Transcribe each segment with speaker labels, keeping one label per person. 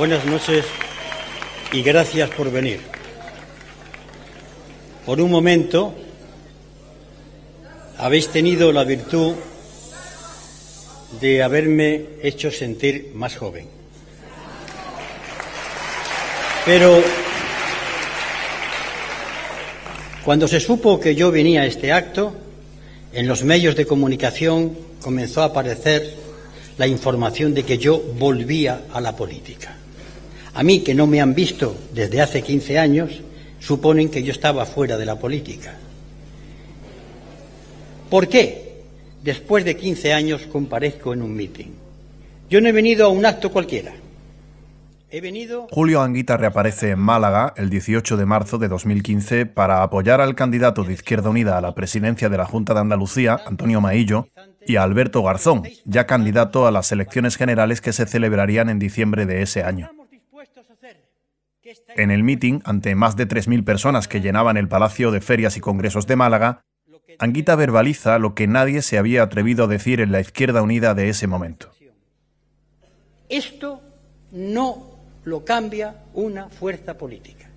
Speaker 1: Buenas noches y gracias por venir. Por un momento habéis tenido la virtud de haberme hecho sentir más joven. Pero cuando se supo que yo venía a este acto, en los medios de comunicación comenzó a aparecer la información de que yo volvía a la política. A mí, que no me han visto desde hace 15 años, suponen que yo estaba fuera de la política. ¿Por qué? Después de 15 años comparezco en un mitin. Yo no he venido a un acto cualquiera. He venido...
Speaker 2: Julio Anguita reaparece en Málaga el 18 de marzo de 2015 para apoyar al candidato de Izquierda Unida a la presidencia de la Junta de Andalucía, Antonio Maillo, y a Alberto Garzón, ya candidato a las elecciones generales que se celebrarían en diciembre de ese año. En el mitin, ante más de 3.000 personas que llenaban el Palacio de Ferias y Congresos de Málaga, Anguita verbaliza lo que nadie se había atrevido a decir en la Izquierda Unida de ese momento.
Speaker 1: Esto no lo cambia una fuerza política.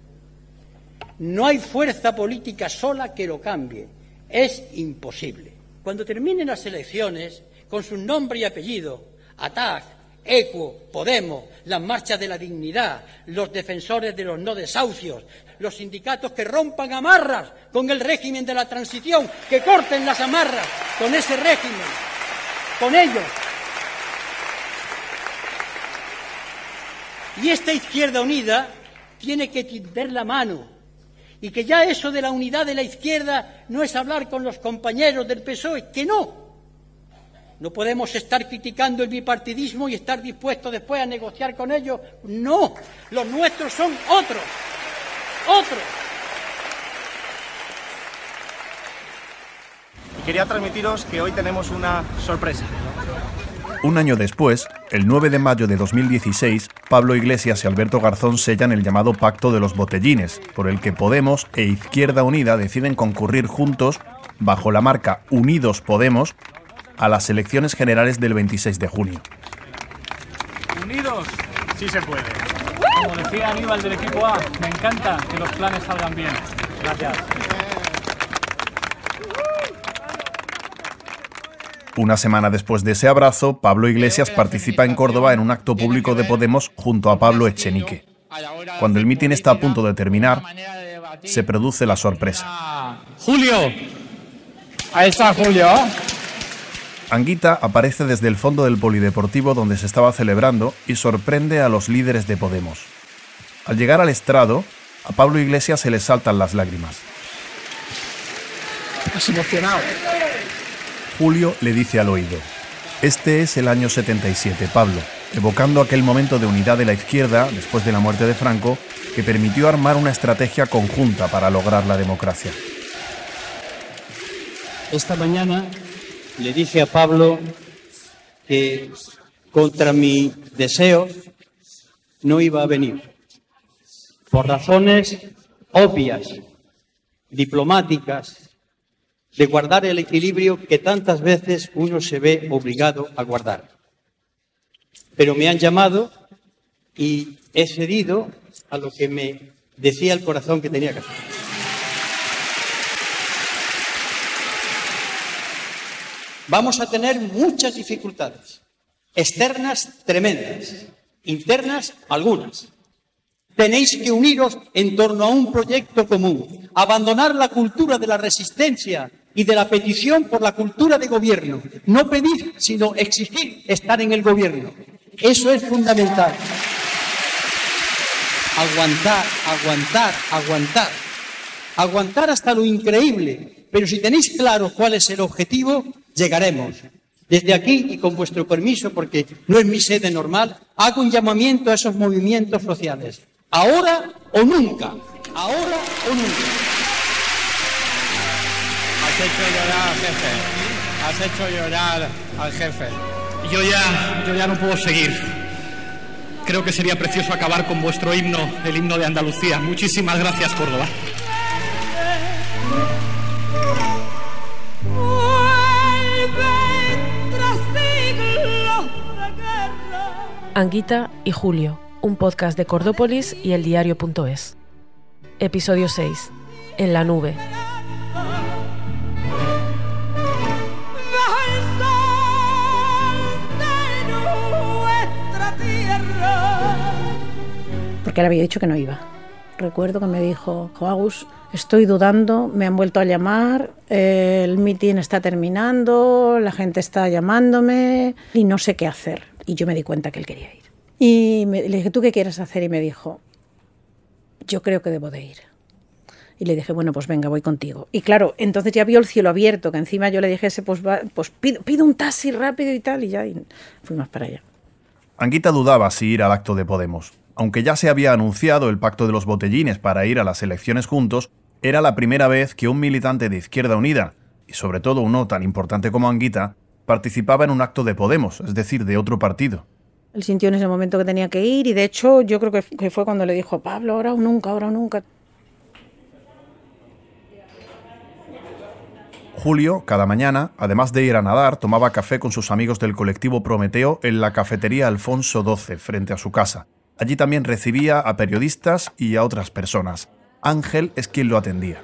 Speaker 1: No hay fuerza política sola que lo cambie. Es imposible. Cuando terminen las elecciones, con su nombre y apellido, ATAC, ECUO, Podemos, las marchas de la dignidad, los defensores de los no desahucios, los sindicatos que rompan amarras con el régimen de la transición, que corten las amarras con ese régimen, con ellos. Y esta izquierda unida tiene que tender la mano. Y que ya eso de la unidad de la izquierda no es hablar con los compañeros del PSOE, que no, no podemos estar criticando el bipartidismo y estar dispuestos después a negociar con ellos. No, los nuestros son otros, otros.
Speaker 3: Y quería transmitiros que hoy tenemos una sorpresa.
Speaker 2: Un año después, el 9 de mayo de 2016, Pablo Iglesias y Alberto Garzón sellan el llamado Pacto de los Botellines, por el que Podemos e Izquierda Unida deciden concurrir juntos, bajo la marca Unidos Podemos, a las elecciones generales del 26 de junio.
Speaker 4: Unidos, sí se puede. Como decía Aníbal del equipo A, me encanta que los planes salgan bien. Gracias.
Speaker 2: Una semana después de ese abrazo, Pablo Iglesias participa en Córdoba en un acto público de Podemos junto a Pablo Echenique. Cuando el mitin está a punto de terminar, se produce la sorpresa.
Speaker 4: Julio. Ahí está Julio.
Speaker 2: Anguita aparece desde el fondo del polideportivo donde se estaba celebrando y sorprende a los líderes de Podemos. Al llegar al estrado, a Pablo Iglesias se le saltan las lágrimas.
Speaker 4: Estás emocionado.
Speaker 2: Julio le dice al oído, este es el año 77, Pablo, evocando aquel momento de unidad de la izquierda después de la muerte de Franco que permitió armar una estrategia conjunta para lograr la democracia.
Speaker 1: Esta mañana le dije a Pablo que contra mi deseo no iba a venir, por razones obvias, diplomáticas, de guardar el equilibrio que tantas veces uno se ve obligado a guardar. Pero me han llamado y he cedido a lo que me decía el corazón que tenía que hacer. Vamos a tener muchas dificultades, externas tremendas, internas algunas. Tenéis que uniros en torno a un proyecto común, abandonar la cultura de la resistencia y de la petición por la cultura de gobierno. No pedir, sino exigir estar en el gobierno. Eso es fundamental. Aguantar, aguantar, aguantar. Aguantar hasta lo increíble. Pero si tenéis claro cuál es el objetivo, llegaremos. Desde aquí, y con vuestro permiso, porque no es mi sede normal, hago un llamamiento a esos movimientos sociales. Ahora o nunca. Ahora o nunca.
Speaker 5: Has hecho llorar al jefe. Has hecho llorar al jefe.
Speaker 4: Yo ya, yo ya no puedo seguir. Creo que sería precioso acabar con vuestro himno, el himno de Andalucía. Muchísimas gracias, Córdoba.
Speaker 6: Anguita y Julio, un podcast de Cordópolis y el diario.es. Episodio 6. En la nube.
Speaker 7: Porque él había dicho que no iba. Recuerdo que me dijo, Joagus, estoy dudando, me han vuelto a llamar, el meeting está terminando, la gente está llamándome y no sé qué hacer. Y yo me di cuenta que él quería ir. Y me, le dije, ¿tú qué quieres hacer? Y me dijo, yo creo que debo de ir. Y le dije, bueno, pues venga, voy contigo. Y claro, entonces ya vio el cielo abierto, que encima yo le dije, pues, va, pues pido, pido, un taxi rápido y tal, y ya fuimos para allá.
Speaker 2: Anguita dudaba si ir al acto de Podemos. Aunque ya se había anunciado el pacto de los botellines para ir a las elecciones juntos, era la primera vez que un militante de Izquierda Unida, y sobre todo uno tan importante como Anguita, participaba en un acto de Podemos, es decir, de otro partido.
Speaker 7: Él sintió en ese momento que tenía que ir y de hecho yo creo que fue cuando le dijo, Pablo, ahora o nunca, ahora o nunca.
Speaker 2: Julio, cada mañana, además de ir a nadar, tomaba café con sus amigos del colectivo Prometeo en la cafetería Alfonso XII, frente a su casa. Allí también recibía a periodistas y a otras personas. Ángel es quien lo atendía.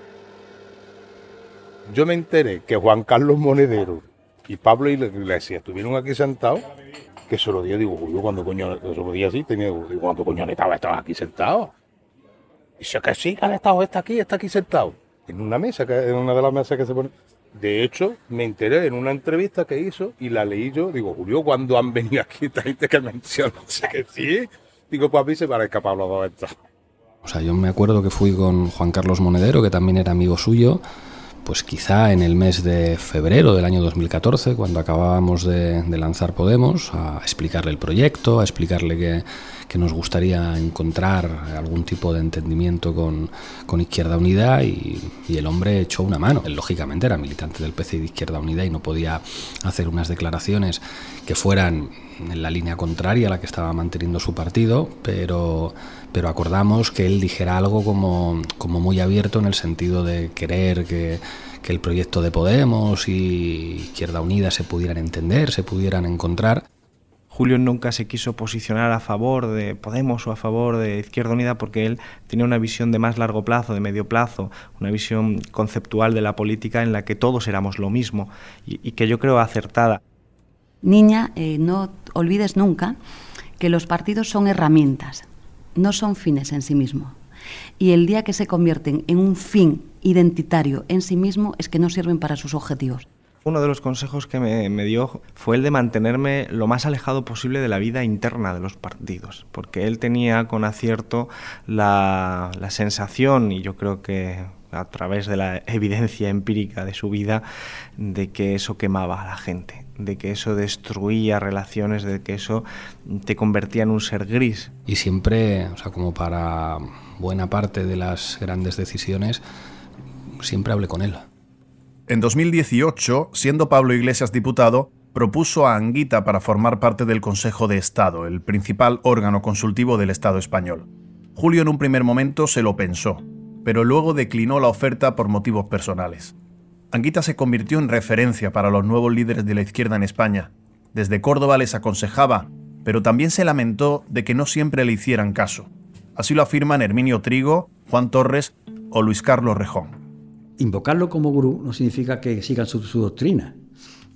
Speaker 8: Yo me enteré que Juan Carlos Monedero y Pablo Iglesias estuvieron aquí sentados, que se lo dije, digo, Julio, cuando coño, se lo dije así, tenía, digo, ¿cuánto coño estaba, estabas aquí sentado? Y dice que sí, que han estado, está aquí, está aquí sentado. En una mesa, en una de las mesas que se pone. De hecho, me enteré en una entrevista que hizo y la leí yo. Digo, Julio, cuando han venido aquí esta gente que menciona? que sí. Digo, pues a mí se me escapado los dos estos.
Speaker 9: O sea, yo me acuerdo que fui con Juan Carlos Monedero, que también era amigo suyo, pues quizá en el mes de febrero del año 2014, cuando acabábamos de, lanzar Podemos, a explicarle el proyecto, a explicarle que, que, nos gustaría encontrar algún tipo de entendimiento con, con Izquierda Unida y, el hombre echó una mano. Él lógicamente era militante del PC de Izquierda Unida y no podía hacer unas declaraciones que fueran en la línea contraria a la que estaba manteniendo su partido, pero, pero acordamos que él dijera algo como, como muy abierto en el sentido de querer que, que el proyecto de Podemos y Izquierda Unida se pudieran entender, se pudieran encontrar.
Speaker 10: Julio nunca se quiso posicionar a favor de Podemos o a favor de Izquierda Unida porque él tenía una visión de más largo plazo, de medio plazo, una visión conceptual de la política en la que todos éramos lo mismo y, y que yo creo acertada.
Speaker 11: Niña, eh, no olvides nunca que los partidos son herramientas, no son fines en sí mismos. Y el día que se convierten en un fin identitario en sí mismo es que no sirven para sus objetivos.
Speaker 10: Uno de los consejos que me, me, dio fue el de mantenerme lo más alejado posible de la vida interna de los partidos, porque él tenía con acierto la, la sensación, y yo creo que a través de la evidencia empírica de su vida, de que eso quemaba a la gente, de que eso destruía relaciones, de que eso te convertía en un ser gris.
Speaker 9: Y siempre, o sea, como para buena parte de las grandes decisiones, siempre hablé con él.
Speaker 2: En 2018, siendo Pablo Iglesias diputado, propuso a Anguita para formar parte del Consejo de Estado, el principal órgano consultivo del Estado español. Julio en un primer momento se lo pensó, pero luego declinó la oferta por motivos personales. Anguita se convirtió en referencia para los nuevos líderes de la izquierda en España. Desde Córdoba les aconsejaba, pero también se lamentó de que no siempre le hicieran caso. Así lo afirman Herminio Trigo, Juan Torres o Luis Carlos Rejón.
Speaker 12: Invocarlo como gurú no significa que sigan su, su doctrina,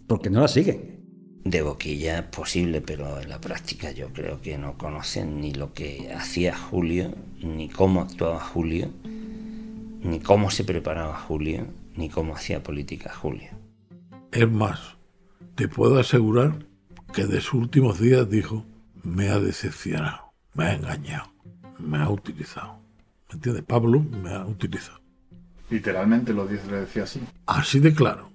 Speaker 12: porque no la siguen.
Speaker 13: De boquilla es posible, pero en la práctica yo creo que no conocen ni lo que hacía Julio, ni cómo actuaba Julio, ni cómo se preparaba Julio, ni cómo hacía política Julio.
Speaker 14: Es más, te puedo asegurar que de sus últimos días dijo, me ha decepcionado, me ha engañado, me ha utilizado. ¿Me entiendes? Pablo me ha utilizado.
Speaker 15: Literalmente lo dice, le decía así.
Speaker 14: Así de claro.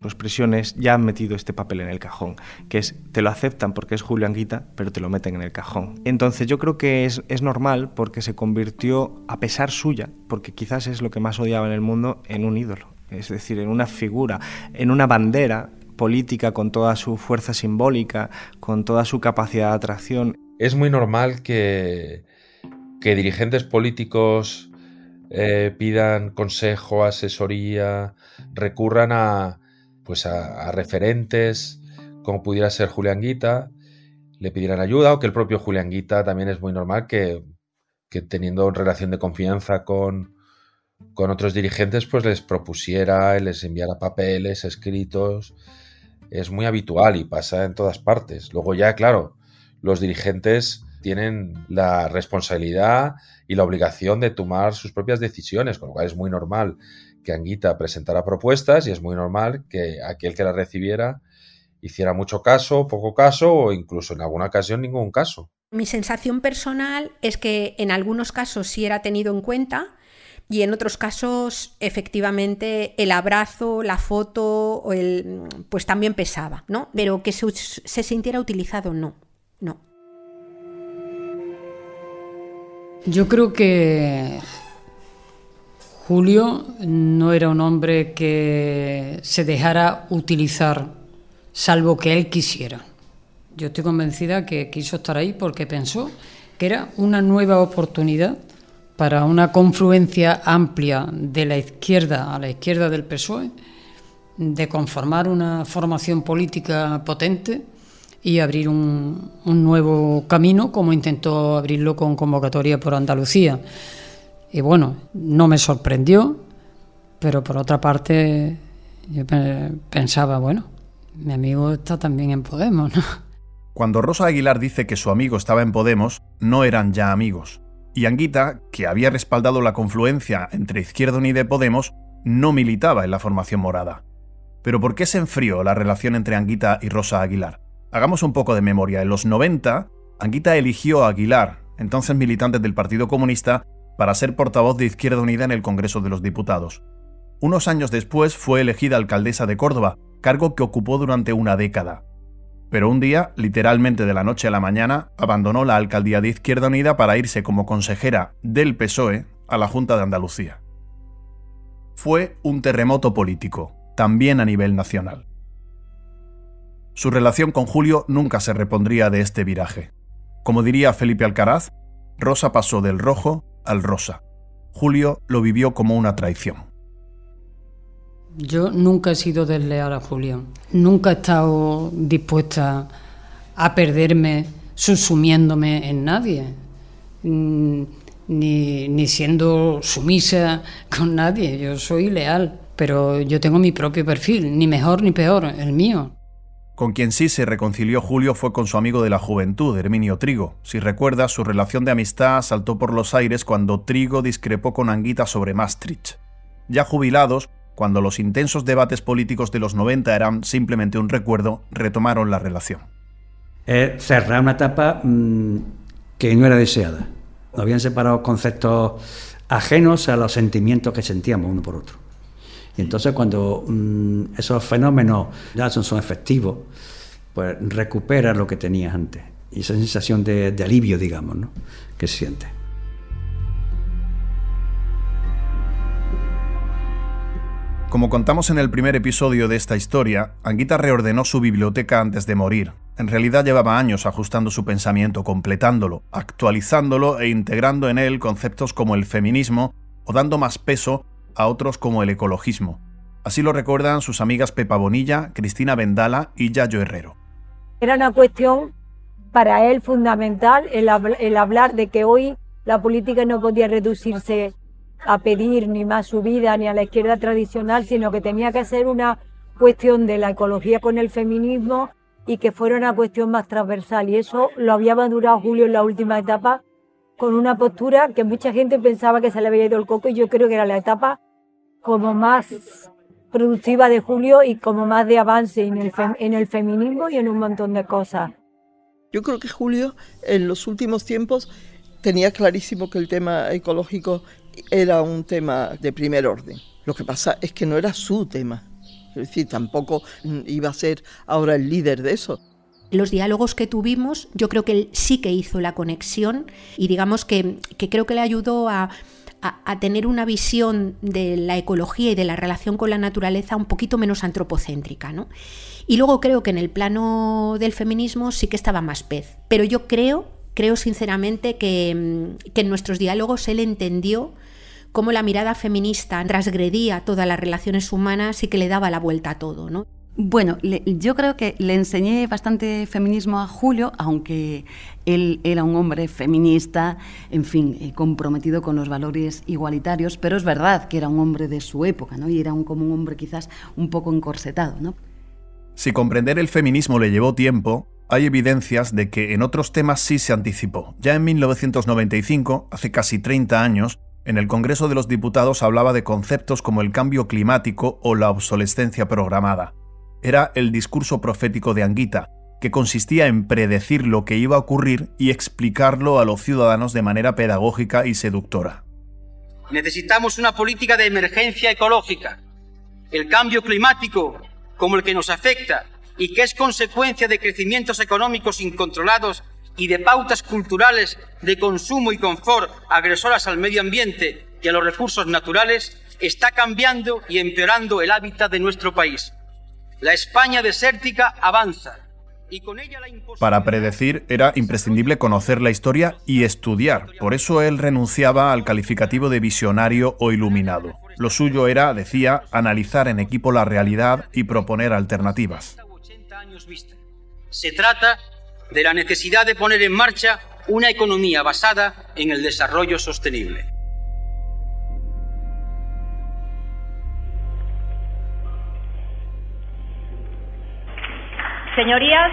Speaker 10: Los presiones ya han metido este papel en el cajón, que es, te lo aceptan porque es Julio Anguita, pero te lo meten en el cajón. Entonces yo creo que es, es normal porque se convirtió, a pesar suya, porque quizás es lo que más odiaba en el mundo, en un ídolo, es decir, en una figura, en una bandera política con toda su fuerza simbólica, con toda su capacidad de atracción.
Speaker 16: Es muy normal que, que dirigentes políticos eh, pidan consejo, asesoría, recurran a, pues a, referentes como pudiera ser Julián Guita le pidieran ayuda o que el propio Julián Guita también es muy normal que, que teniendo relación de confianza con, con otros dirigentes, pues les propusiera, les enviara papeles, escritos. Es muy habitual y pasa en todas partes. Luego ya, claro, los dirigentes tienen la responsabilidad y la obligación de tomar sus propias decisiones, con lo cual es muy normal que Anguita presentara propuestas y es muy normal que aquel que las recibiera hiciera mucho caso, poco caso o incluso en alguna ocasión ningún caso.
Speaker 17: Mi sensación personal es que en algunos casos sí era tenido en cuenta y en otros casos efectivamente el abrazo, la foto, el, pues también pesaba, ¿no? Pero que se, se sintiera utilizado, no, no.
Speaker 18: Yo creo que Julio no era un hombre que se dejara utilizar, salvo que él quisiera. Yo estoy convencida que quiso estar ahí porque pensó que era una nueva oportunidad para una confluencia amplia de la izquierda a la izquierda del PSOE, de conformar una formación política potente y abrir un, nuevo camino, como intentó abrirlo con convocatoria por Andalucía. Y bueno, no me sorprendió, pero por otra parte yo pensaba, bueno, mi amigo está también en Podemos, ¿no?
Speaker 2: Cuando Rosa Aguilar dice que su amigo estaba en Podemos, no eran ya amigos. Y Anguita, que había respaldado la confluencia entre Izquierda Unida y Podemos, no militaba en la formación morada. Pero ¿por qué se enfrió la relación entre Anguita y Rosa Aguilar? Hagamos un poco de memoria. En los 90, Anguita eligió a Aguilar, entonces militante del Partido Comunista, para ser portavoz de Izquierda Unida en el Congreso de los Diputados. Unos años después fue elegida alcaldesa de Córdoba, cargo que ocupó durante una década. Pero un día, literalmente de la noche a la mañana, abandonó la alcaldía de Izquierda Unida para irse como consejera del PSOE a la Junta de Andalucía. Fue un terremoto político, también a nivel nacional. Su relación con Julio nunca se repondría de este viraje. Como diría Felipe Alcaraz, Rosa pasó del rojo al rosa. Julio lo vivió como una traición.
Speaker 18: Yo nunca he sido desleal a Julio. Nunca he estado dispuesta a perderme subsumiéndome en nadie. Mm, ni, ni siendo sumisa con nadie. Yo soy leal. Pero yo tengo mi propio perfil, ni mejor ni peor, el mío.
Speaker 2: Con quien sí se reconcilió Julio fue con su amigo de la juventud, Herminio Trigo. Si recuerda, su relación de amistad saltó por los aires cuando Trigo discrepó con Anguita sobre Maastricht. Ya jubilados, cuando los intensos debates políticos de los 90 eran simplemente un recuerdo, retomaron la relación.
Speaker 12: cerrar una etapa mm, que no era deseada. Habían separado conceptos ajenos a los sentimientos que sentíamos uno por otro. Y entonces cuando mm, esos fenómenos ya son, efectivos, pues recuperas lo que tenías antes. Y esa sensación de, de alivio, digamos, ¿no? que se siente.
Speaker 2: Como contamos en el primer episodio de esta historia, Anguita reordenó su biblioteca antes de morir. En realidad llevaba años ajustando su pensamiento, completándolo, actualizándolo e integrando en él conceptos como el feminismo o dando más peso a otros como el ecologismo. Así lo recuerdan sus amigas Pepa Bonilla, Cristina Vendala y Yayo Herrero.
Speaker 19: Era una cuestión para él fundamental el, hablar de que hoy la política no podía reducirse a pedir ni más subida ni a la izquierda tradicional, sino que tenía que ser una cuestión de la ecología con el feminismo y que fuera una cuestión más transversal. Y eso lo había madurado Julio en la última etapa con una postura que mucha gente pensaba que se le había ido el coco y yo creo que era la etapa como más productiva de Julio y como más de avance en el, en el feminismo y en un montón de cosas.
Speaker 20: Yo creo que Julio en los últimos tiempos tenía clarísimo que el tema ecológico era un tema de primer orden. Lo que pasa es que no era su tema. Es decir, tampoco iba a ser ahora el líder de eso.
Speaker 17: Los diálogos que tuvimos, yo creo que él sí que hizo la conexión y digamos que, que creo que le ayudó a, a, tener una visión de la ecología y de la relación con la naturaleza un poquito menos antropocéntrica. ¿no? Y luego creo que en el plano del feminismo sí que estaba más pez. Pero yo creo, creo sinceramente que, mm, en nuestros diálogos él entendió cómo la mirada feminista transgredía todas las relaciones humanas y que le daba la vuelta a todo. ¿no?
Speaker 11: Bueno, yo creo que le enseñé bastante feminismo a Julio, aunque él era un hombre feminista, en fin, eh, comprometido con los valores igualitarios, pero es verdad que era un hombre de su época, ¿no? Y era un, como un hombre quizás un poco encorsetado, ¿no?
Speaker 2: Si comprender el feminismo le llevó tiempo, hay evidencias de que en otros temas sí se anticipó. Ya en 1995, hace casi 30 años, en el Congreso de los Diputados hablaba de conceptos como el cambio climático o la obsolescencia programada era el discurso profético de Anguita, que consistía en predecir lo que iba a ocurrir y explicarlo a los ciudadanos de manera pedagógica y seductora.
Speaker 1: Necesitamos una política de emergencia ecológica. El cambio climático, como el que nos afecta y que es consecuencia de crecimientos económicos incontrolados y de pautas culturales de consumo y confort agresoras al medio ambiente y a los recursos naturales, está cambiando y empeorando el hábitat de nuestro país. La España desértica avanza. Y con ella la
Speaker 2: Para predecir era imprescindible conocer la historia y estudiar. Por eso él renunciaba al calificativo de visionario o iluminado. Lo suyo era, decía, analizar en equipo la realidad y proponer alternativas.
Speaker 1: Se trata de la necesidad de poner en marcha una economía basada en el desarrollo sostenible.
Speaker 21: Señorías,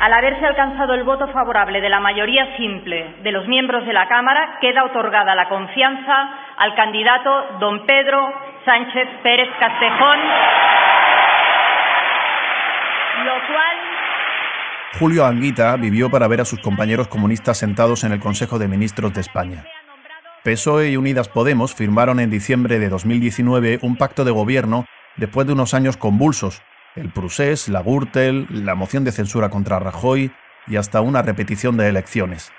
Speaker 21: al haberse alcanzado el voto favorable de la mayoría simple de los miembros de la Cámara, queda otorgada la confianza al candidato don Pedro Sánchez Pérez Castejón, lo cual
Speaker 2: Julio Anguita vivió para ver a sus compañeros comunistas sentados en el Consejo de Ministros de España. PSOE y Unidas Podemos firmaron en diciembre de 2019 un pacto de gobierno después de unos años convulsos, el Prusés, la Gürtel, la moción de censura contra Rajoy y hasta una repetición de elecciones.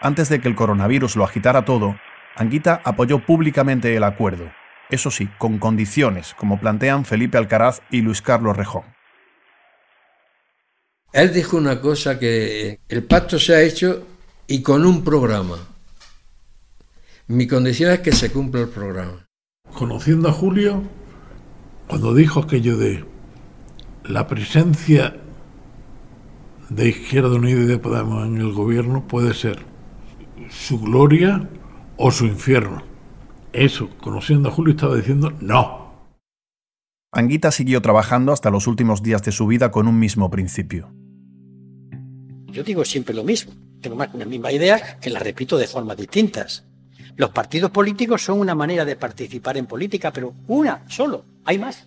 Speaker 2: Antes de que el coronavirus lo agitara todo, Anguita apoyó públicamente el acuerdo, eso sí, con condiciones, como plantean Felipe Alcaraz y Luis Carlos Rejón.
Speaker 22: Él dijo una cosa que el pacto se ha hecho y con un programa. Mi condición es que se cumpla el programa.
Speaker 14: Conociendo a Julio, cuando dijo aquello de la presencia de Izquierda Unida y de Podemos en el gobierno puede ser su gloria o su infierno. Eso, conociendo a Julio, estaba diciendo no.
Speaker 2: Anguita siguió trabajando hasta los últimos días de su vida con un mismo principio.
Speaker 1: Yo digo siempre lo mismo, tengo más una misma idea que la repito de formas distintas. Los partidos políticos son una manera de participar en política, pero una solo, hay más.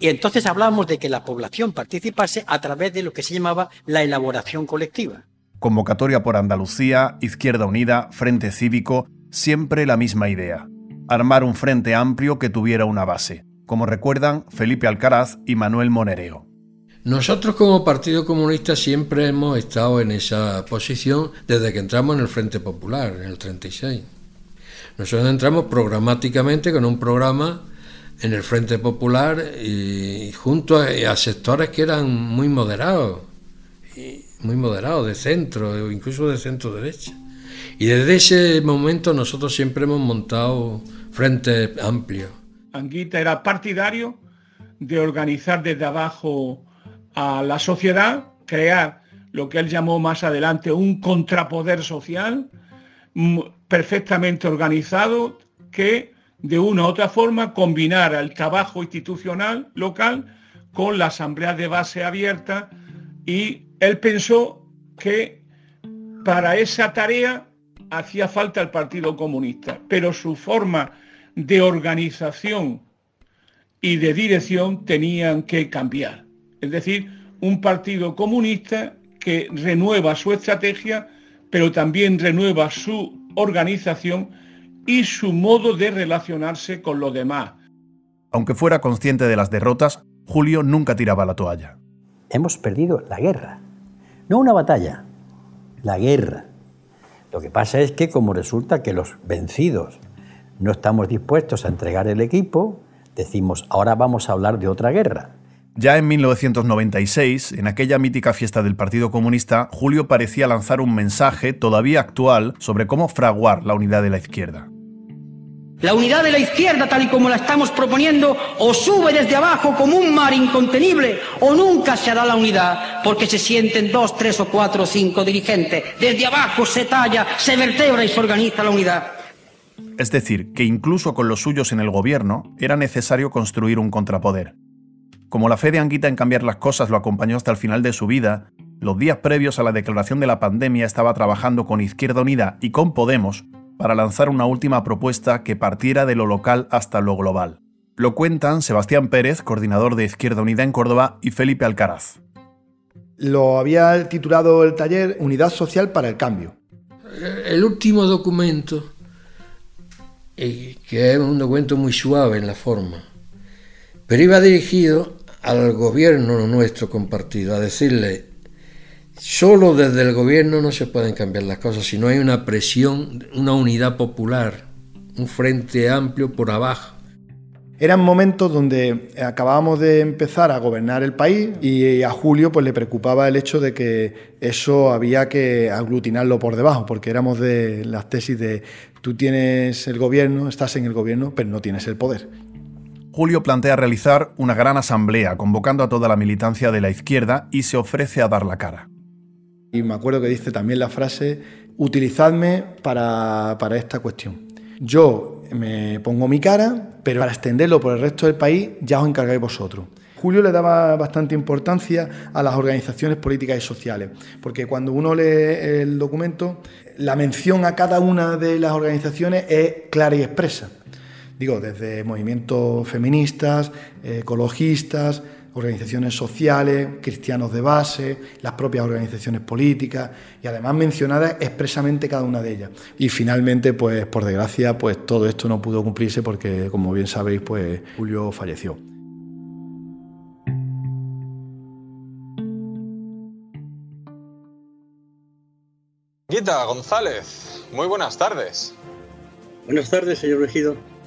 Speaker 1: Y entonces hablábamos de que la población participase a través de lo que se llamaba la elaboración colectiva.
Speaker 2: Convocatoria por Andalucía, Izquierda Unida, Frente Cívico, siempre la misma idea. Armar un frente amplio que tuviera una base, como recuerdan Felipe Alcaraz y Manuel Monereo.
Speaker 22: Nosotros como Partido Comunista siempre hemos estado en esa posición desde que entramos en el Frente Popular, en el 36. Nosotros entramos programáticamente con un programa en el Frente Popular y junto a, sectores que eran muy moderados, muy moderados, de centro, incluso de centro derecha. Y desde ese momento nosotros siempre hemos montado frentes amplios.
Speaker 23: Anguita era partidario de organizar desde abajo a la sociedad, crear lo que él llamó más adelante un contrapoder social perfectamente organizado que de una u otra forma combinar el trabajo institucional local con la asamblea de base abierta y él pensó que para esa tarea hacía falta el Partido Comunista, pero su forma de organización y de dirección tenían que cambiar. Es decir, un partido comunista que renueva su estrategia, pero también renueva su organización y su modo de relacionarse con los demás.
Speaker 2: Aunque fuera consciente de las derrotas, Julio nunca tiraba la toalla.
Speaker 1: Hemos perdido la guerra, no una batalla, la guerra. Lo que pasa es que como resulta que los vencidos no estamos dispuestos a entregar el equipo, decimos, ahora vamos a hablar de otra guerra.
Speaker 2: Ya en 1996, en aquella mítica fiesta del Partido Comunista, Julio parecía lanzar un mensaje todavía actual sobre cómo fraguar la unidad de la izquierda.
Speaker 1: La unidad de la izquierda, tal y como la estamos proponiendo, o sube desde abajo como un mar incontenible, o nunca se hará la unidad, porque se sienten dos, tres o cuatro o cinco dirigentes. Desde abajo se talla, se vertebra y se organiza la unidad.
Speaker 2: Es decir, que incluso con los suyos en el gobierno era necesario construir un contrapoder. Como la fe de Anguita en cambiar las cosas lo acompañó hasta el final de su vida, los días previos a la declaración de la pandemia estaba trabajando con Izquierda Unida y con Podemos para lanzar una última propuesta que partiera de lo local hasta lo global. Lo cuentan Sebastián Pérez, coordinador de Izquierda Unida en Córdoba, y Felipe Alcaraz.
Speaker 24: Lo había titulado el taller Unidad Social para el Cambio.
Speaker 22: El último documento, que es un documento muy suave en la forma, pero iba dirigido al gobierno nuestro compartido, a decirle, Solo desde el gobierno no se pueden cambiar las cosas si no hay una presión, una unidad popular, un frente amplio por abajo.
Speaker 24: Eran momentos donde acabábamos de empezar a gobernar el país y a Julio pues le preocupaba el hecho de que eso había que aglutinarlo por debajo, porque éramos de las tesis de tú tienes el gobierno, estás en el gobierno, pero no tienes el poder.
Speaker 2: Julio plantea realizar una gran asamblea convocando a toda la militancia de la izquierda y se ofrece a dar la cara.
Speaker 24: Y me acuerdo que dice también la frase, utilizadme para, para esta cuestión. Yo me pongo mi cara, pero para extenderlo por el resto del país ya os encargáis vosotros. Julio le daba bastante importancia a las organizaciones políticas y sociales, porque cuando uno lee el documento, la mención a cada una de las organizaciones es clara y expresa. Digo, desde movimientos feministas, ecologistas, organizaciones sociales, cristianos de base, las propias organizaciones políticas y además mencionadas expresamente cada una de ellas. Y finalmente, pues por desgracia, pues todo esto no pudo cumplirse porque, como bien sabéis, pues Julio falleció.
Speaker 25: Guita González, muy buenas tardes.
Speaker 1: Buenas tardes, señor regidor.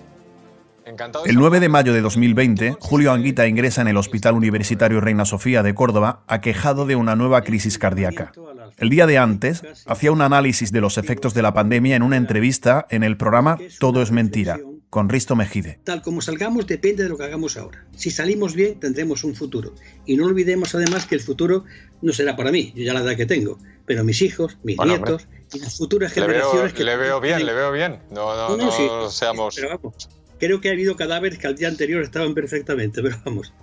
Speaker 2: El 9 de mayo de 2020, Julio Anguita ingresa en el Hospital Universitario Reina Sofía de Córdoba aquejado de una nueva crisis cardíaca. El día de antes, hacía un análisis de los efectos de la pandemia en una entrevista en el programa Todo es Mentira, con Risto Mejide.
Speaker 1: Tal como salgamos depende de lo que hagamos ahora. Si salimos bien, tendremos un futuro. Y no olvidemos además que el futuro no será para mí, yo ya la edad que tengo, pero mis hijos, mis nietos y las futuras generaciones
Speaker 25: le veo, que... Le veo bien, le veo bien. No, no, no, no seamos...
Speaker 1: Pero vamos, creo que ha habido cadáveres que al día anterior estaban perfectamente, pero vamos.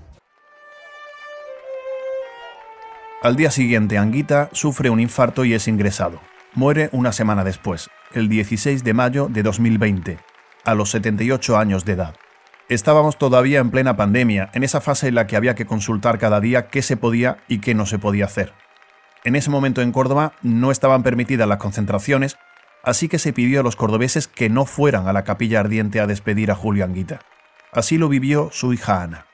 Speaker 2: Al día siguiente, Anguita sufre un infarto y es ingresado. Muere una semana después, el 16 de mayo de 2020, a los 78 años de edad. Estábamos todavía en plena pandemia, en esa fase en la que había que consultar cada día qué se podía y qué no se podía hacer. En ese momento en Córdoba no estaban permitidas las concentraciones así que se pidió a los cordobeses que no fueran a la capilla ardiente a despedir a Julio Anguita. Así lo vivió su hija Ana.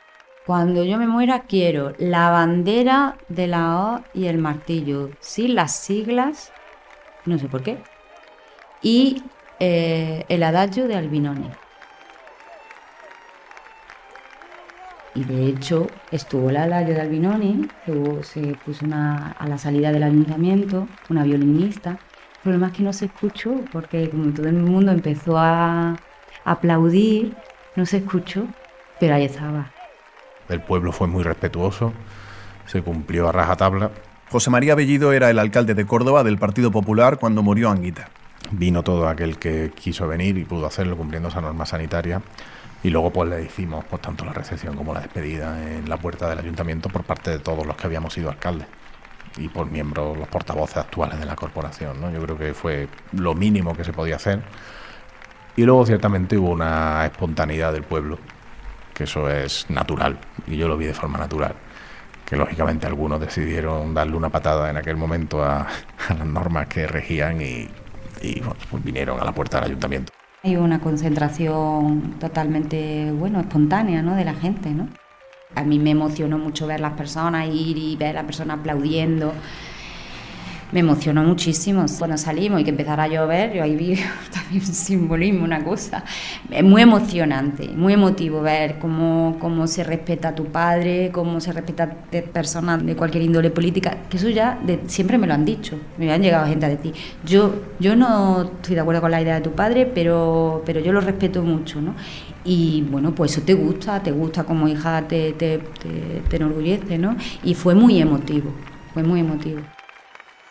Speaker 26: Cuando yo me muera quiero la bandera de la O y el martillo, sin las siglas, no sé por qué, y eh, el adagio de Albinoni. Y de hecho estuvo el adagio de Albinoni, se puso a la salida del ayuntamiento, una violinista, problema es que no se escuchó, porque como todo el mundo empezó a aplaudir, no se escuchó, pero ahí estaba.
Speaker 8: El pueblo fue muy respetuoso, se cumplió a rajatabla.
Speaker 2: José María Bellido era el alcalde de Córdoba del Partido Popular cuando murió Anguita.
Speaker 8: Vino todo aquel que quiso venir y pudo hacerlo cumpliendo esa norma sanitaria. Y luego pues le hicimos pues, tanto la recepción como la despedida en la puerta del ayuntamiento por parte de todos los que habíamos sido alcaldes y por miembros, los portavoces actuales de la corporación. ¿no? Yo creo que fue lo mínimo que se podía hacer. Y luego ciertamente hubo una espontaneidad del pueblo, que eso es natural, y yo lo vi de forma natural, que lógicamente algunos decidieron darle una patada en aquel momento a, las normas que regían y, pues vinieron a la puerta del ayuntamiento.
Speaker 26: Hay una concentración totalmente, bueno, espontánea, ¿no? De la gente, ¿no? A mí me emocionó mucho ver las personas ir y ver las personas aplaudiendo. Me emocionó muchísimo. Cuando salimos y que empezara a llover, yo ahí vi un simbolismo, una cosa. Es muy emocionante, muy emotivo ver cómo, cómo se respeta a tu padre, cómo se respeta a personas de cualquier índole política, que eso ya siempre me lo han dicho, me han llegado gente a decir, yo, yo no estoy de acuerdo con la idea de tu padre, pero, pero yo lo respeto mucho, ¿no? Y bueno, pues eso te gusta, te gusta como hija, te, te, te, te enorgullece, ¿no? Y fue muy emotivo, fue muy emotivo.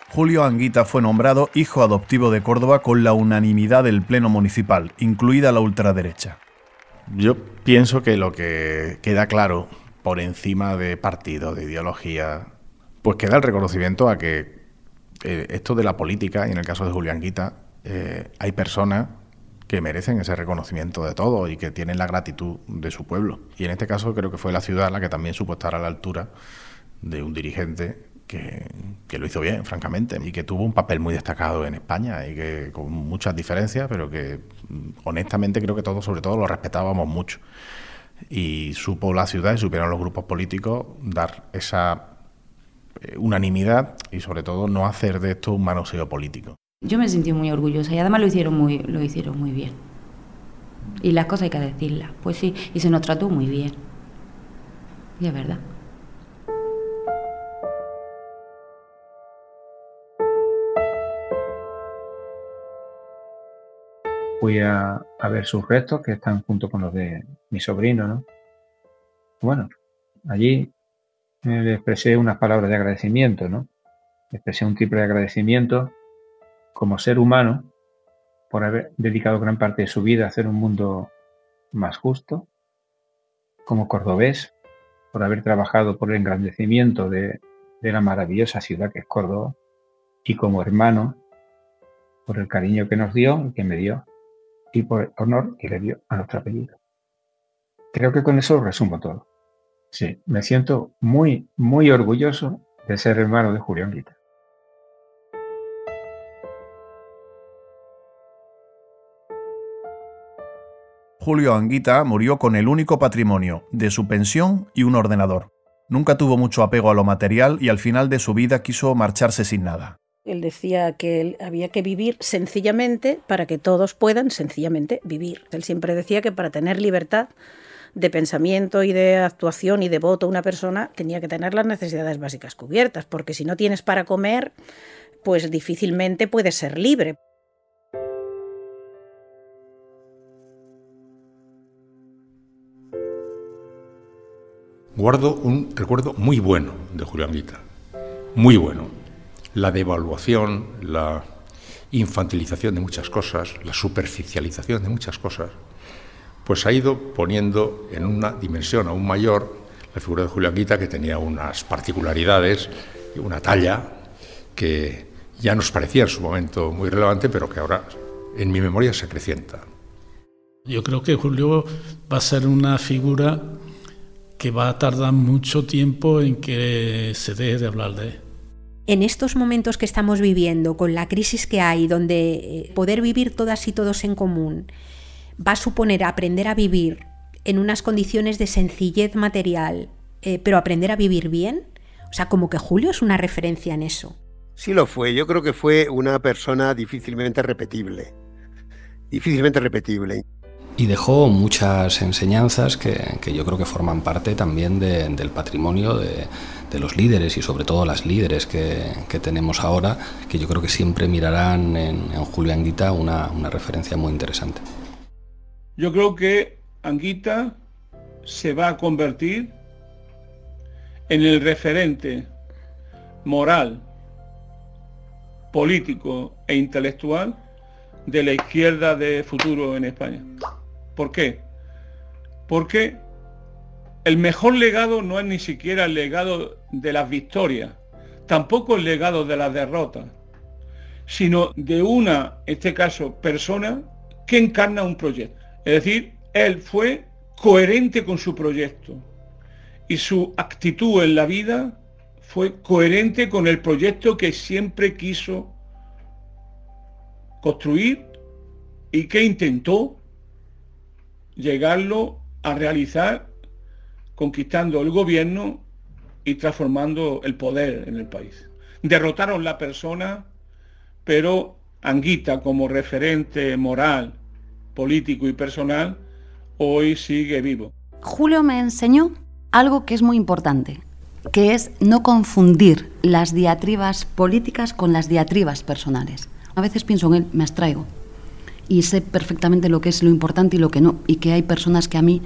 Speaker 2: Julio Anguita fue nombrado hijo adoptivo de Córdoba con la unanimidad del Pleno Municipal, incluida la ultraderecha.
Speaker 27: Yo pienso que lo que queda claro por encima de partido, de ideología, pues queda el reconocimiento a que eh, esto de la política, y en el caso de Julio Anguita, eh, hay personas que merecen ese reconocimiento de todo y que tienen la gratitud de su pueblo. Y en este caso creo que fue la ciudad la que también supo estar a la altura de un dirigente que, lo hizo bien, francamente, y que tuvo un papel muy destacado en España y que con muchas diferencias, pero que mm, honestamente creo que todos, sobre todo, lo respetábamos mucho. Y supo la ciudad y supieron los grupos políticos dar esa eh, unanimidad y sobre todo no hacer de esto un manoseo político.
Speaker 26: Yo me sentí muy orgullosa y además lo hicieron muy, lo hicieron muy bien. Y las cosas hay que decirlas, pues sí, y se nos trató muy bien. Y es verdad.
Speaker 28: fui a, ver sus restos que están junto con los de mi sobrino, ¿no? Bueno, allí le expresé unas palabras de agradecimiento, ¿no? Expresé un triple agradecimiento como ser humano por haber dedicado gran parte de su vida a hacer un mundo más justo, como cordobés por haber trabajado por el engrandecimiento de, la maravillosa ciudad que es Córdoba, y como hermano por el cariño que nos dio y que me dio y por el honor que le dio a nuestro apellido. Creo que con eso resumo todo. Sí, me siento muy, muy orgulloso de ser hermano de Julián Guita.
Speaker 2: Julio Anguita murió con el único patrimonio de su pensión y un ordenador. Nunca tuvo mucho apego a lo material y al final de su vida quiso marcharse sin nada.
Speaker 7: Él decía que había que vivir sencillamente para que todos puedan sencillamente vivir. Él siempre decía que para tener libertad de pensamiento y de actuación y de voto una persona tenía que tener las necesidades básicas cubiertas, porque si no tienes para comer, pues difícilmente puedes ser libre.
Speaker 29: Guardo un recuerdo muy bueno de Julián Vita, muy bueno la devaluación, la infantilización de muchas cosas, la superficialización de muchas cosas, pues ha ido poniendo en una dimensión aún mayor la figura de Julián Guita, que tenía unas particularidades, y una talla que ya nos parecía en su momento muy relevante, pero que ahora en mi memoria se acrecienta.
Speaker 30: Yo creo que Julio va a ser una figura que va a tardar mucho tiempo en que se deje de hablar de él
Speaker 17: en estos momentos que estamos viviendo, con la crisis que hay, donde eh, poder vivir todas y todos en común va a suponer aprender a vivir en unas condiciones de sencillez material, eh, pero aprender a vivir bien, o sea, como que Julio es una referencia en eso.
Speaker 31: Sí lo fue, yo creo que fue una persona difícilmente repetible, difícilmente repetible.
Speaker 9: Y dejó muchas enseñanzas que, yo creo que forman parte también del patrimonio de, los líderes y sobre todo las líderes que, tenemos ahora, que yo creo que siempre mirarán en, en Julio Anguita una, una referencia muy interesante.
Speaker 23: Yo creo que Anguita se va a convertir en el referente moral, político e intelectual de la izquierda de futuro en España. ¿Por qué? Porque el mejor legado no es ni siquiera el legado de las victorias, tampoco el legado de las derrotas, sino de una, en este caso, persona que encarna un proyecto. Es decir, él fue coherente con su proyecto y su actitud en la vida fue coherente con el proyecto que siempre quiso construir y que intentó llegarlo a realizar conquistando el gobierno y transformando el poder en el país. Derrotaron la persona, pero Anguita como referente moral, político y personal, hoy sigue vivo.
Speaker 11: Julio me enseñó algo que es muy importante, que es no confundir las diatribas políticas con las diatribas personales. A veces pienso en él, me abstraigo y sé perfectamente lo que es lo importante y lo que no, y que hay personas que a mí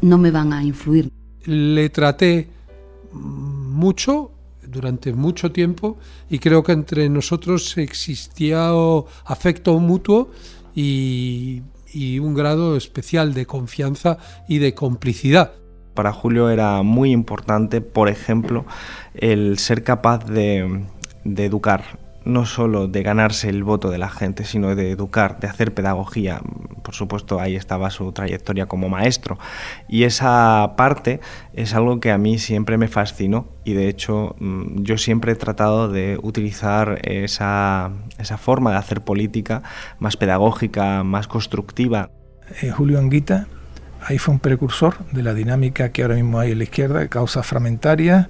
Speaker 11: no me van a influir.
Speaker 32: Le traté mucho durante mucho tiempo y creo que entre nosotros existía afecto mutuo y, y un grado especial de confianza y de complicidad.
Speaker 10: Para Julio era muy importante, por ejemplo, el ser capaz de, de educar no solo de ganarse el voto de la gente, sino de educar, de hacer pedagogía. Por supuesto, ahí estaba su trayectoria como maestro. Y esa parte es algo que a mí siempre me fascinó y de hecho mm, yo siempre he tratado de utilizar esa, esa forma de hacer política más pedagógica, más constructiva.
Speaker 33: Eh, Julio Anguita ahí fue un precursor de la dinámica que ahora mismo hay en la izquierda, de causas fragmentarias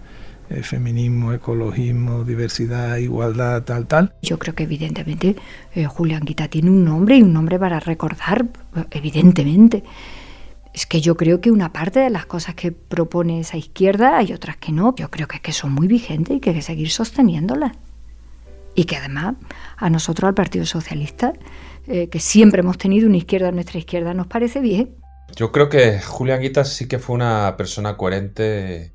Speaker 33: eh, feminismo, ecologismo, diversidad, igualdad, tal, tal.
Speaker 30: Yo creo que evidentemente eh, Julián Guita tiene un nombre y un nombre para recordar, evidentemente. Es que yo creo que una parte de las cosas que propone esa izquierda hay otras que no. Yo creo que, que son muy vigentes y que hay que seguir sosteniéndolas. Y que además a nosotros, al Partido Socialista, eh, que siempre hemos tenido una izquierda a nuestra izquierda, nos parece bien.
Speaker 34: Yo creo que Julián Guita sí que fue una persona coherente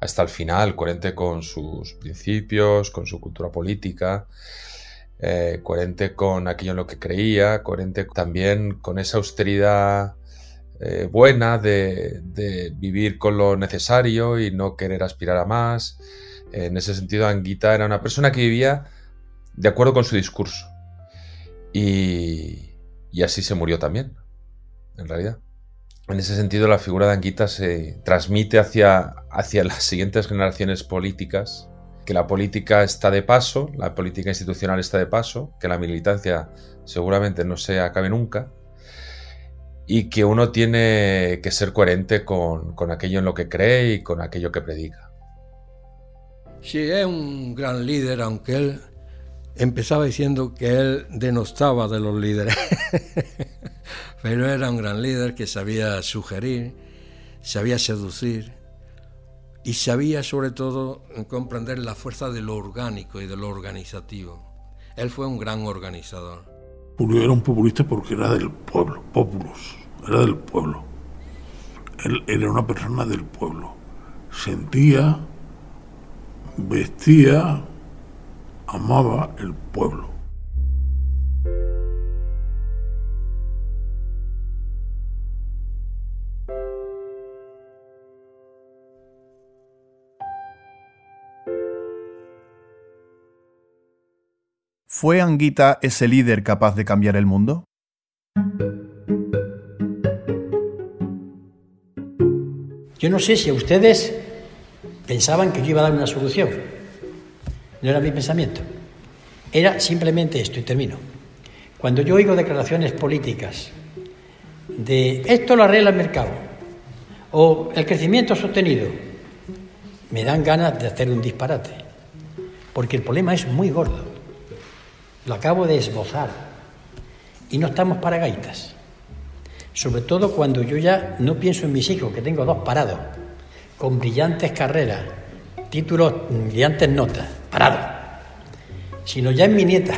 Speaker 34: hasta el final, coherente con sus principios, con su cultura política, eh, coherente con aquello en lo que creía, coherente también con esa austeridad eh, buena de, vivir con lo necesario y no querer aspirar a más. En ese sentido, Anguita era una persona que vivía de acuerdo con su discurso. y así se murió también, en realidad. En ese sentido, la figura de Anguita se transmite hacia, hacia las siguientes generaciones políticas, que la política está de paso, la política institucional está de paso, que la militancia seguramente no se acabe nunca, y que uno tiene que ser coherente con, con aquello en lo que cree y con aquello que predica.
Speaker 22: Sí, es un gran líder, aunque él empezaba diciendo que él denostaba de los líderes. Pero era un gran líder que sabía sugerir, sabía seducir y sabía sobre todo comprender la fuerza de lo orgánico y de lo organizativo. Él fue un gran organizador.
Speaker 14: Julio era un populista porque era del pueblo, populus, era del pueblo. Él era una persona del pueblo. Sentía, vestía, amaba el pueblo.
Speaker 2: ¿Fue Anguita ese líder capaz de cambiar el mundo?
Speaker 35: Yo no sé si ustedes pensaban que yo iba a dar una solución. No era mi pensamiento. Era simplemente esto, y termino. Cuando yo oigo declaraciones políticas de esto lo arregla el mercado o el crecimiento sostenido, me dan ganas de hacer un disparate. Porque el problema es muy gordo. Lo acabo de esbozar. Y no estamos para gaitas. Sobre todo cuando yo ya no pienso en mis hijos, que tengo dos parados, con brillantes carreras, títulos, brillantes notas, parados. Sino ya en mi nieta.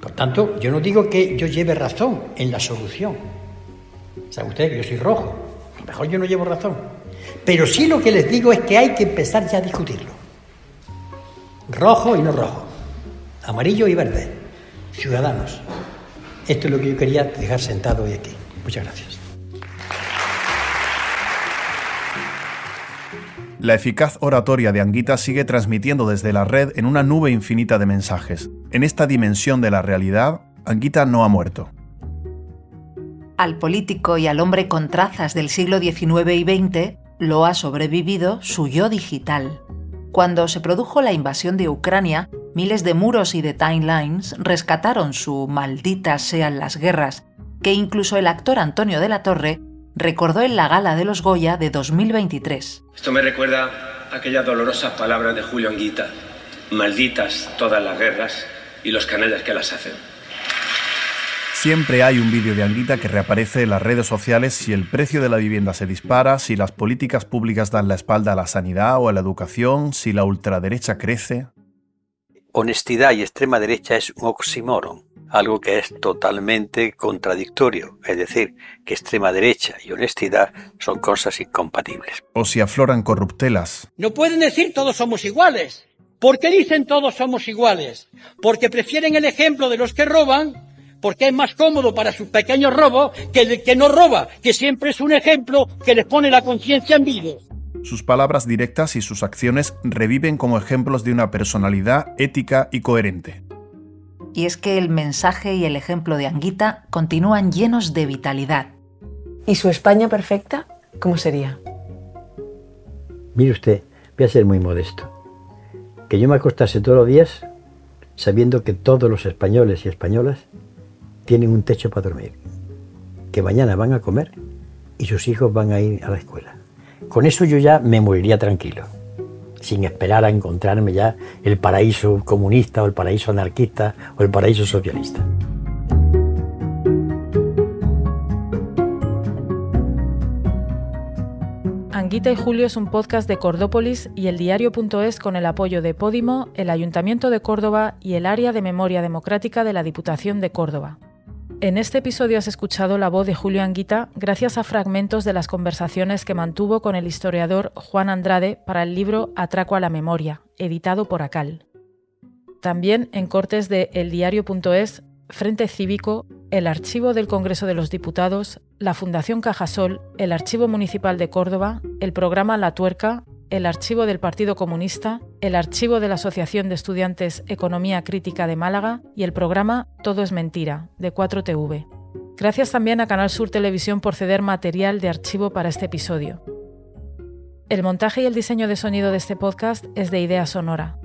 Speaker 35: Por tanto, yo no digo que yo lleve razón en la solución. ¿Sabe usted que yo soy rojo? A lo mejor yo no llevo razón. Pero sí lo que les digo es que hay que empezar ya a discutirlo rojo y no rojo, amarillo y verde, ciudadanos. Esto es lo que yo quería dejar sentado hoy aquí. Muchas gracias.
Speaker 2: La eficaz oratoria de Anguita sigue transmitiendo desde la red en una nube infinita de mensajes. En esta dimensión de la realidad, Anguita no ha muerto.
Speaker 36: Al político y al hombre con trazas del siglo XIX y XX lo ha sobrevivido su yo digital. Cuando se produjo la invasión de Ucrania, miles de muros y de timelines rescataron su malditas sean las guerras, que incluso el actor Antonio de la Torre recordó en la gala de los Goya de 2023.
Speaker 25: Esto me recuerda aquellas dolorosas palabras de Julio Anguita.
Speaker 37: malditas todas las guerras y los canallas que las hacen.
Speaker 2: Siempre hay un vídeo de Anguita que reaparece en las redes sociales si el precio de la vivienda se dispara, si las políticas públicas dan la espalda a la sanidad o a la educación, si la ultraderecha crece.
Speaker 38: Honestidad y extrema derecha es un oxímoron, algo que es totalmente contradictorio, es decir, que extrema derecha y honestidad son cosas incompatibles.
Speaker 2: O si afloran corruptelas.
Speaker 1: No pueden decir todos somos iguales. ¿Por qué dicen todos somos iguales? Porque prefieren el ejemplo de los que roban porque es más cómodo para sus pequeños robos que el que no roba, que siempre es un ejemplo que les pone la conciencia en vivo.
Speaker 2: Sus palabras directas y sus acciones reviven como ejemplos de una personalidad ética y coherente.
Speaker 36: Y es que el mensaje y el ejemplo de Anguita continúan llenos de vitalidad.
Speaker 39: ¿Y su España perfecta? ¿Cómo sería?
Speaker 35: Mire usted, voy a ser muy modesto. Que yo me acostase todos los días sabiendo que todos los españoles y españolas tienen un techo para dormir, que mañana van a comer y sus hijos van a ir a la escuela. Con eso yo ya me moriría tranquilo, sin esperar a encontrarme ya el paraíso comunista o el paraíso anarquista o el paraíso socialista.
Speaker 40: Anguita y Julio es un podcast de Cordópolis y el diario.es con el apoyo de Podimo, el Ayuntamiento de Córdoba y el Área de Memoria Democrática de la Diputación de Córdoba. En este episodio has escuchado la voz de Julio Anguita gracias a fragmentos de las conversaciones que mantuvo con el historiador Juan Andrade para el libro Atraco a la Memoria, editado por Acal. También en cortes de eldiario.es, Frente Cívico, el Archivo del Congreso de los Diputados, la Fundación Cajasol, el Archivo Municipal de Córdoba, el programa La Tuerca, el archivo del Partido Comunista, el archivo de la Asociación de Estudiantes Economía Crítica de Málaga y el programa Todo es Mentira, de 4TV. Gracias también a Canal Sur Televisión por ceder material de archivo para este episodio. El montaje y el diseño de sonido de este podcast es de Idea Sonora.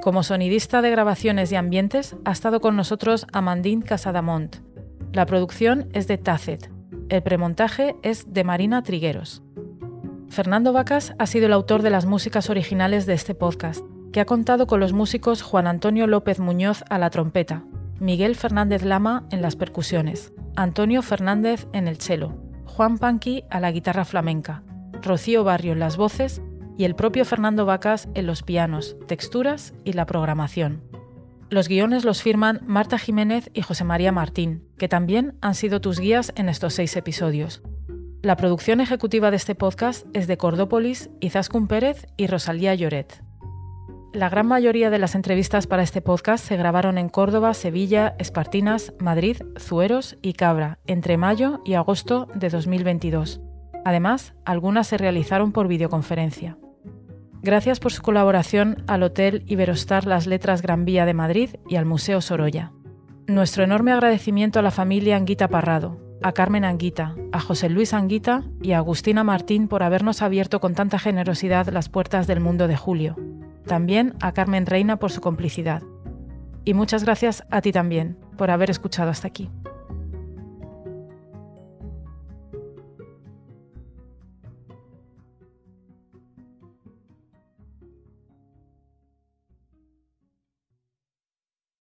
Speaker 40: Como sonidista de grabaciones y ambientes ha estado con nosotros Amandine Casadamont. La producción es de Tacet. El premontaje es de Marina Trigueros. Fernando Vacas ha sido el autor de las músicas originales de este podcast, que ha contado con los músicos Juan Antonio López Muñoz a la trompeta, Miguel Fernández Lama en las percusiones, Antonio Fernández en el cello, Juan Panqui a la guitarra flamenca, Rocío Barrio en las voces y el propio Fernando Vacas en los pianos, texturas y la programación. Los guiones los firman Marta Jiménez y José María Martín, que también han sido tus guías en estos seis episodios. La producción ejecutiva de este podcast es de Cordópolis, Izaskun Pérez y Rosalía Lloret. La gran mayoría de las entrevistas para este podcast se grabaron en Córdoba, Sevilla, Espartinas, Madrid, Zueros y Cabra entre mayo y agosto de 2022. Además, algunas se realizaron por videoconferencia. Gracias por su colaboración al Hotel Iberostar Las Letras Gran Vía de Madrid y al Museo Sorolla. Nuestro enorme agradecimiento a la familia Anguita Parrado, a Carmen Anguita, a José Luis Anguita y a Agustina Martín por habernos abierto con tanta generosidad las puertas del mundo de Julio. También a Carmen Reina por su complicidad. Y muchas gracias a ti también por haber escuchado hasta aquí.